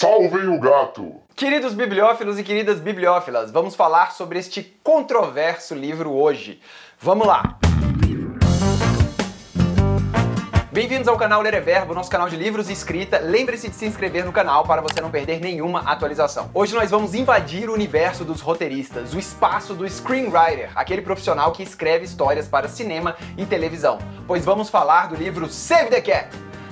Salvem o gato! Queridos bibliófilos e queridas bibliófilas, vamos falar sobre este controverso livro hoje. Vamos lá! Bem-vindos ao canal Ler é Verbo, nosso canal de livros e escrita. Lembre-se de se inscrever no canal para você não perder nenhuma atualização. Hoje nós vamos invadir o universo dos roteiristas, o espaço do screenwriter, aquele profissional que escreve histórias para cinema e televisão. Pois vamos falar do livro Save the Cat.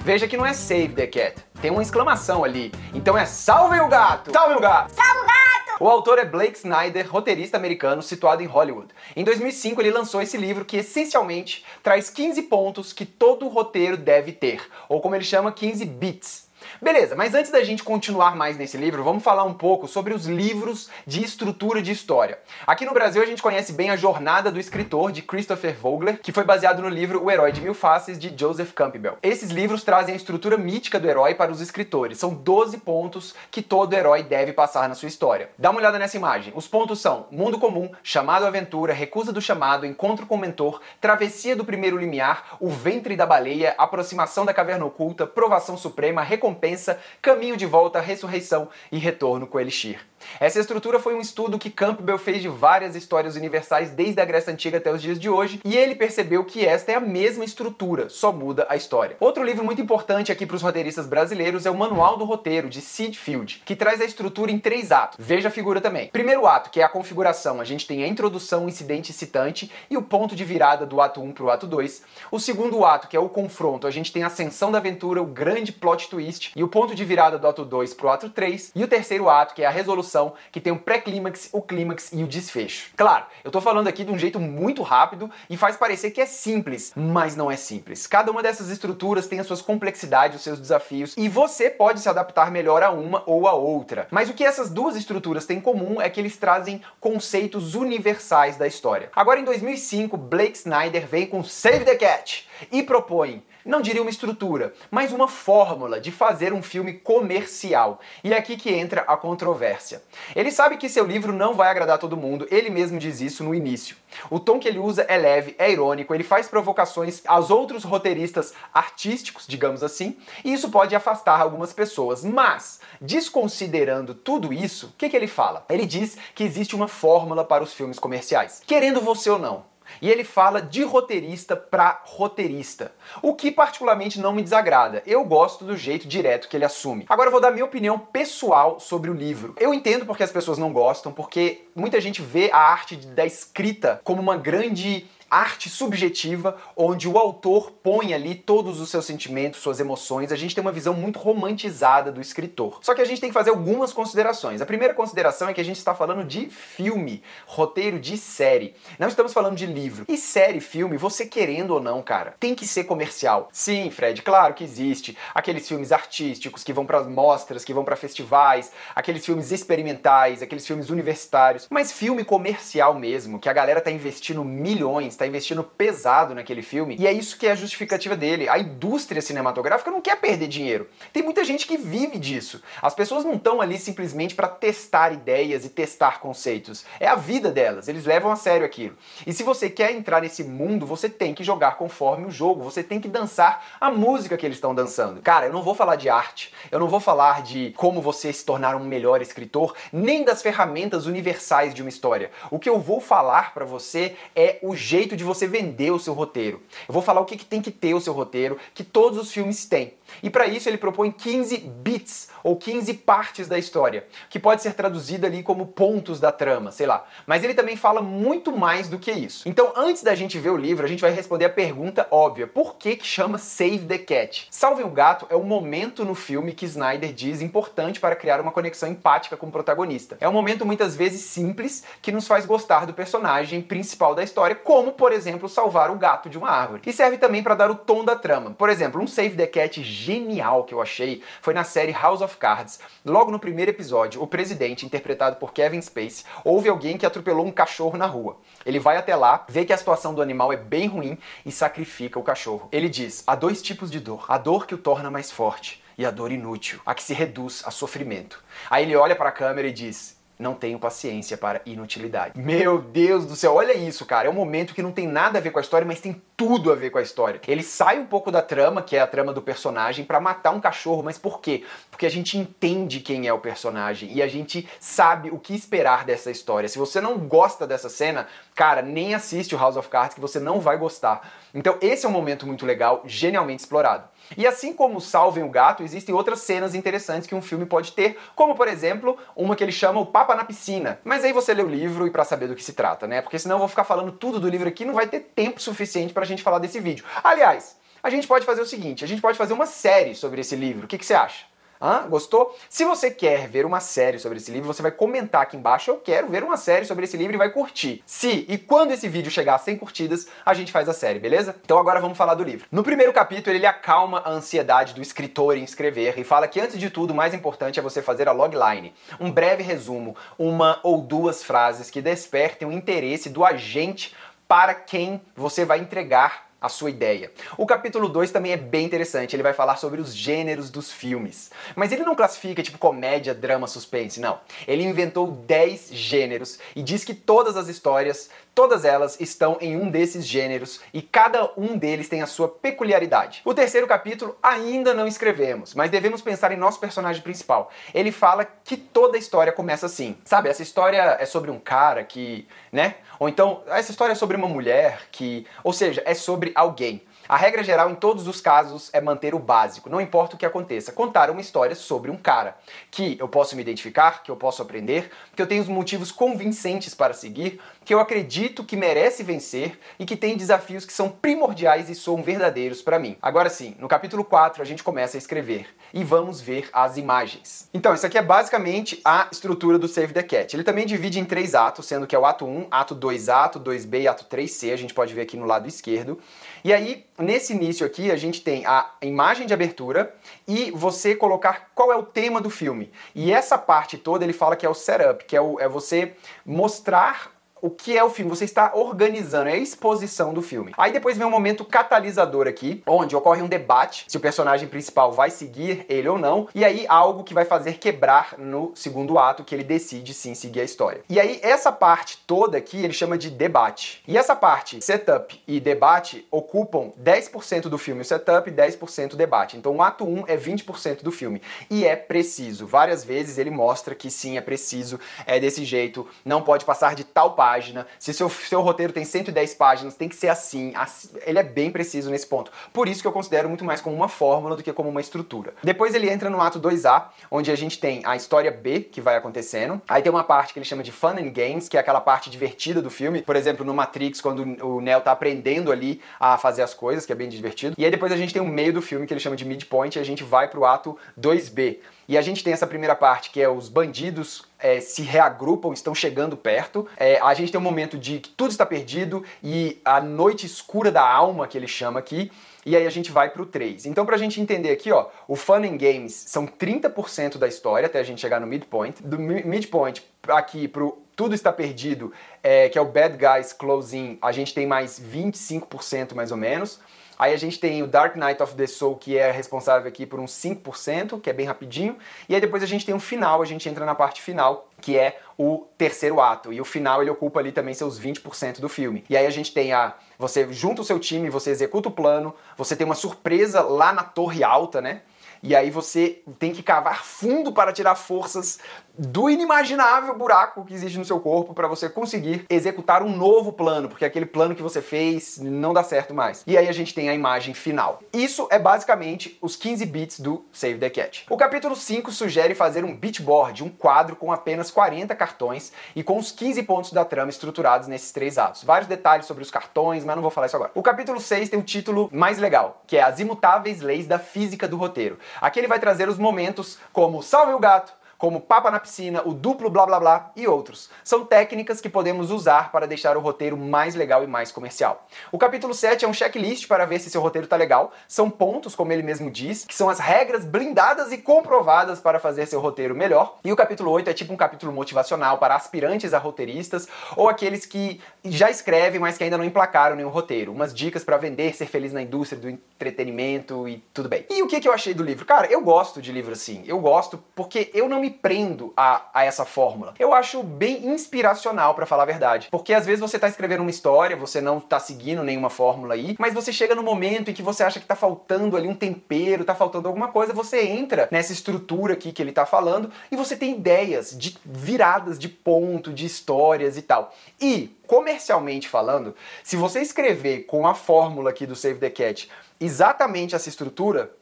Veja que não é Save the Cat, tem uma exclamação ali. Então é Salve o gato! Salve o gato! Salve o gato! O autor é Blake Snyder, roteirista americano situado em Hollywood. Em 2005 ele lançou esse livro que essencialmente traz 15 pontos que todo roteiro deve ter, ou como ele chama, 15 bits. Beleza, mas antes da gente continuar mais nesse livro, vamos falar um pouco sobre os livros de estrutura de história. Aqui no Brasil a gente conhece bem a jornada do escritor de Christopher Vogler, que foi baseado no livro O Herói de Mil Faces de Joseph Campbell. Esses livros trazem a estrutura mítica do herói para os escritores. São 12 pontos que todo herói deve passar na sua história. Dá uma olhada nessa imagem. Os pontos são mundo comum, chamado à aventura, recusa do chamado, encontro com o mentor, travessia do primeiro limiar, o ventre da baleia, aproximação da caverna oculta, provação suprema, recompensa recompensa, caminho de volta, ressurreição e retorno com Elixir. Essa estrutura foi um estudo que Campbell fez de várias histórias universais desde a Grécia Antiga até os dias de hoje, e ele percebeu que esta é a mesma estrutura, só muda a história. Outro livro muito importante aqui para os roteiristas brasileiros é o Manual do Roteiro, de Sid Field, que traz a estrutura em três atos. Veja a figura também. Primeiro ato, que é a configuração, a gente tem a introdução, incidente e citante, e o ponto de virada do ato 1 para o ato 2. O segundo ato, que é o confronto, a gente tem a ascensão da aventura, o grande plot twist, e o ponto de virada do ato 2 para o ato 3. E o terceiro ato, que é a resolução que tem o pré-clímax, o clímax e o desfecho. Claro, eu tô falando aqui de um jeito muito rápido e faz parecer que é simples, mas não é simples. Cada uma dessas estruturas tem as suas complexidades, os seus desafios, e você pode se adaptar melhor a uma ou a outra. Mas o que essas duas estruturas têm em comum é que eles trazem conceitos universais da história. Agora, em 2005, Blake Snyder vem com Save the Cat e propõe não diria uma estrutura, mas uma fórmula de fazer um filme comercial. E é aqui que entra a controvérsia. Ele sabe que seu livro não vai agradar todo mundo, ele mesmo diz isso no início. O tom que ele usa é leve, é irônico, ele faz provocações aos outros roteiristas artísticos, digamos assim, e isso pode afastar algumas pessoas. Mas, desconsiderando tudo isso, o que, que ele fala? Ele diz que existe uma fórmula para os filmes comerciais. Querendo você ou não, e ele fala de roteirista para roteirista, o que particularmente não me desagrada. Eu gosto do jeito direto que ele assume. Agora eu vou dar minha opinião pessoal sobre o livro. Eu entendo porque as pessoas não gostam, porque muita gente vê a arte da escrita como uma grande arte subjetiva, onde o autor põe ali todos os seus sentimentos, suas emoções. A gente tem uma visão muito romantizada do escritor. Só que a gente tem que fazer algumas considerações. A primeira consideração é que a gente está falando de filme, roteiro de série. Não estamos falando de livro. E série, filme, você querendo ou não, cara, tem que ser comercial. Sim, Fred, claro que existe. Aqueles filmes artísticos que vão para mostras, que vão para festivais, aqueles filmes experimentais, aqueles filmes universitários. Mas filme comercial mesmo, que a galera tá investindo milhões, está investindo pesado naquele filme, e é isso que é a justificativa dele. A indústria cinematográfica não quer perder dinheiro. Tem muita gente que vive disso. As pessoas não estão ali simplesmente para testar ideias e testar conceitos. É a vida delas, eles levam a sério aquilo. E se você quer entrar nesse mundo, você tem que jogar conforme o jogo, você tem que dançar a música que eles estão dançando. Cara, eu não vou falar de arte, eu não vou falar de como você se tornar um melhor escritor, nem das ferramentas universais de uma história. O que eu vou falar para você é o jeito jeito de você vender o seu roteiro. Eu vou falar o que, que tem que ter o seu roteiro, que todos os filmes têm. E para isso ele propõe 15 bits ou 15 partes da história, que pode ser traduzida ali como pontos da trama, sei lá. Mas ele também fala muito mais do que isso. Então, antes da gente ver o livro, a gente vai responder a pergunta óbvia: por que que chama Save the Cat? Salve o Gato é o momento no filme que Snyder diz importante para criar uma conexão empática com o protagonista. É um momento muitas vezes simples que nos faz gostar do personagem principal da história, como por exemplo, salvar o gato de uma árvore. E serve também para dar o tom da trama. Por exemplo, um Save the Cat genial que eu achei foi na série House of Cards. Logo no primeiro episódio, o presidente, interpretado por Kevin Spacey, ouve alguém que atropelou um cachorro na rua. Ele vai até lá, vê que a situação do animal é bem ruim e sacrifica o cachorro. Ele diz: há dois tipos de dor: a dor que o torna mais forte e a dor inútil, a que se reduz a sofrimento. Aí ele olha para a câmera e diz: não tenho paciência para inutilidade. Meu Deus do céu, olha isso, cara. É um momento que não tem nada a ver com a história, mas tem tudo a ver com a história. Ele sai um pouco da trama, que é a trama do personagem, para matar um cachorro, mas por quê? Porque a gente entende quem é o personagem e a gente sabe o que esperar dessa história. Se você não gosta dessa cena, cara, nem assiste o House of Cards que você não vai gostar. Então, esse é um momento muito legal, genialmente explorado. E assim como Salvem o Gato, existem outras cenas interessantes que um filme pode ter, como por exemplo, uma que ele chama o Papa na Piscina. Mas aí você lê o livro e para saber do que se trata, né? Porque senão eu vou ficar falando tudo do livro aqui, não vai ter tempo suficiente pra gente falar desse vídeo. Aliás, a gente pode fazer o seguinte, a gente pode fazer uma série sobre esse livro. O que, que você acha? Hã? Gostou? Se você quer ver uma série sobre esse livro, você vai comentar aqui embaixo, eu quero ver uma série sobre esse livro e vai curtir. Se e quando esse vídeo chegar a 100 curtidas, a gente faz a série, beleza? Então agora vamos falar do livro. No primeiro capítulo, ele acalma a ansiedade do escritor em escrever e fala que antes de tudo, o mais importante é você fazer a logline, um breve resumo, uma ou duas frases que despertem o interesse do agente para quem você vai entregar a sua ideia. O capítulo 2 também é bem interessante, ele vai falar sobre os gêneros dos filmes. Mas ele não classifica tipo comédia, drama, suspense, não. Ele inventou 10 gêneros e diz que todas as histórias, todas elas estão em um desses gêneros e cada um deles tem a sua peculiaridade. O terceiro capítulo ainda não escrevemos, mas devemos pensar em nosso personagem principal. Ele fala que toda a história começa assim. Sabe, essa história é sobre um cara que, né? Ou então, essa história é sobre uma mulher que, ou seja, é sobre alguém. A regra geral em todos os casos é manter o básico, não importa o que aconteça. Contar uma história sobre um cara que eu posso me identificar, que eu posso aprender, que eu tenho os motivos convincentes para seguir, que eu acredito que merece vencer e que tem desafios que são primordiais e são verdadeiros para mim. Agora sim, no capítulo 4 a gente começa a escrever e vamos ver as imagens. Então, isso aqui é basicamente a estrutura do Save the Cat. Ele também divide em três atos, sendo que é o ato 1, ato 2A, ato 2B e ato 3C, a gente pode ver aqui no lado esquerdo. E aí, nesse início aqui, a gente tem a imagem de abertura e você colocar qual é o tema do filme. E essa parte toda ele fala que é o setup, que é, o, é você mostrar o que é o filme, você está organizando, é a exposição do filme. Aí depois vem um momento catalisador aqui, onde ocorre um debate se o personagem principal vai seguir ele ou não, e aí algo que vai fazer quebrar no segundo ato que ele decide sim seguir a história. E aí essa parte toda aqui ele chama de debate. E essa parte, setup e debate, ocupam 10% do filme o setup e 10% o debate. Então o ato 1 é 20% do filme. E é preciso. Várias vezes ele mostra que sim, é preciso, é desse jeito, não pode passar de tal parte página. Se seu, seu roteiro tem 110 páginas, tem que ser assim, assim. Ele é bem preciso nesse ponto. Por isso que eu considero muito mais como uma fórmula do que como uma estrutura. Depois ele entra no ato 2A, onde a gente tem a história B que vai acontecendo. Aí tem uma parte que ele chama de Fun and Games, que é aquela parte divertida do filme. Por exemplo, no Matrix, quando o Neo tá aprendendo ali a fazer as coisas, que é bem divertido. E aí depois a gente tem o meio do filme que ele chama de midpoint e a gente vai pro ato 2B. E a gente tem essa primeira parte que é os bandidos é, se reagrupam, estão chegando perto. É, a gente tem um momento de que tudo está perdido e a noite escura da alma, que ele chama aqui. E aí a gente vai pro 3. Então pra gente entender aqui, ó, o Fun and Games são 30% da história até a gente chegar no midpoint. Do midpoint aqui pro Tudo Está Perdido, é, que é o Bad Guys Closing, a gente tem mais 25% mais ou menos. Aí a gente tem o Dark Knight of the Soul, que é responsável aqui por uns 5%, que é bem rapidinho. E aí depois a gente tem o final, a gente entra na parte final, que é o terceiro ato. E o final ele ocupa ali também seus 20% do filme. E aí a gente tem a. Você junta o seu time, você executa o plano, você tem uma surpresa lá na torre alta, né? E aí você tem que cavar fundo para tirar forças do inimaginável buraco que existe no seu corpo para você conseguir executar um novo plano, porque aquele plano que você fez não dá certo mais. E aí a gente tem a imagem final. Isso é basicamente os 15 bits do Save the Cat. O capítulo 5 sugere fazer um beatboard, um quadro com apenas 40 cartões e com os 15 pontos da trama estruturados nesses três atos. Vários detalhes sobre os cartões, mas não vou falar isso agora. O capítulo 6 tem um título mais legal, que é As Imutáveis Leis da Física do Roteiro. Aqui ele vai trazer os momentos como Salve o Gato, como papa na piscina, o duplo blá blá blá e outros. São técnicas que podemos usar para deixar o roteiro mais legal e mais comercial. O capítulo 7 é um checklist para ver se seu roteiro está legal. São pontos, como ele mesmo diz, que são as regras blindadas e comprovadas para fazer seu roteiro melhor. E o capítulo 8 é tipo um capítulo motivacional para aspirantes a roteiristas ou aqueles que já escrevem, mas que ainda não emplacaram nenhum roteiro. Umas dicas para vender, ser feliz na indústria do entretenimento e tudo bem. E o que, que eu achei do livro? Cara, eu gosto de livro assim. Eu gosto porque eu não me prendo a, a essa fórmula. Eu acho bem inspiracional, para falar a verdade. Porque às vezes você tá escrevendo uma história, você não tá seguindo nenhuma fórmula aí, mas você chega no momento em que você acha que tá faltando ali um tempero, tá faltando alguma coisa, você entra nessa estrutura aqui que ele tá falando e você tem ideias de viradas de ponto, de histórias e tal. E comercialmente falando, se você escrever com a fórmula aqui do Save the Cat exatamente essa estrutura,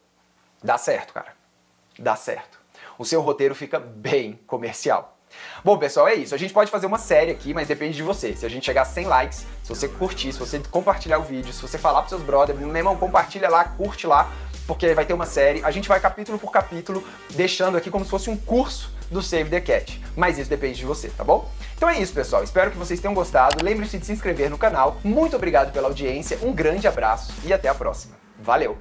dá certo, cara. Dá certo. O seu roteiro fica bem comercial. Bom, pessoal, é isso. A gente pode fazer uma série aqui, mas depende de você. Se a gente chegar a 100 likes, se você curtir, se você compartilhar o vídeo, se você falar pros seus brothers, meu irmão, compartilha lá, curte lá, porque vai ter uma série. A gente vai capítulo por capítulo, deixando aqui como se fosse um curso do Save the Cat. Mas isso depende de você, tá bom? Então é isso, pessoal. Espero que vocês tenham gostado. Lembre-se de se inscrever no canal. Muito obrigado pela audiência, um grande abraço e até a próxima. Valeu!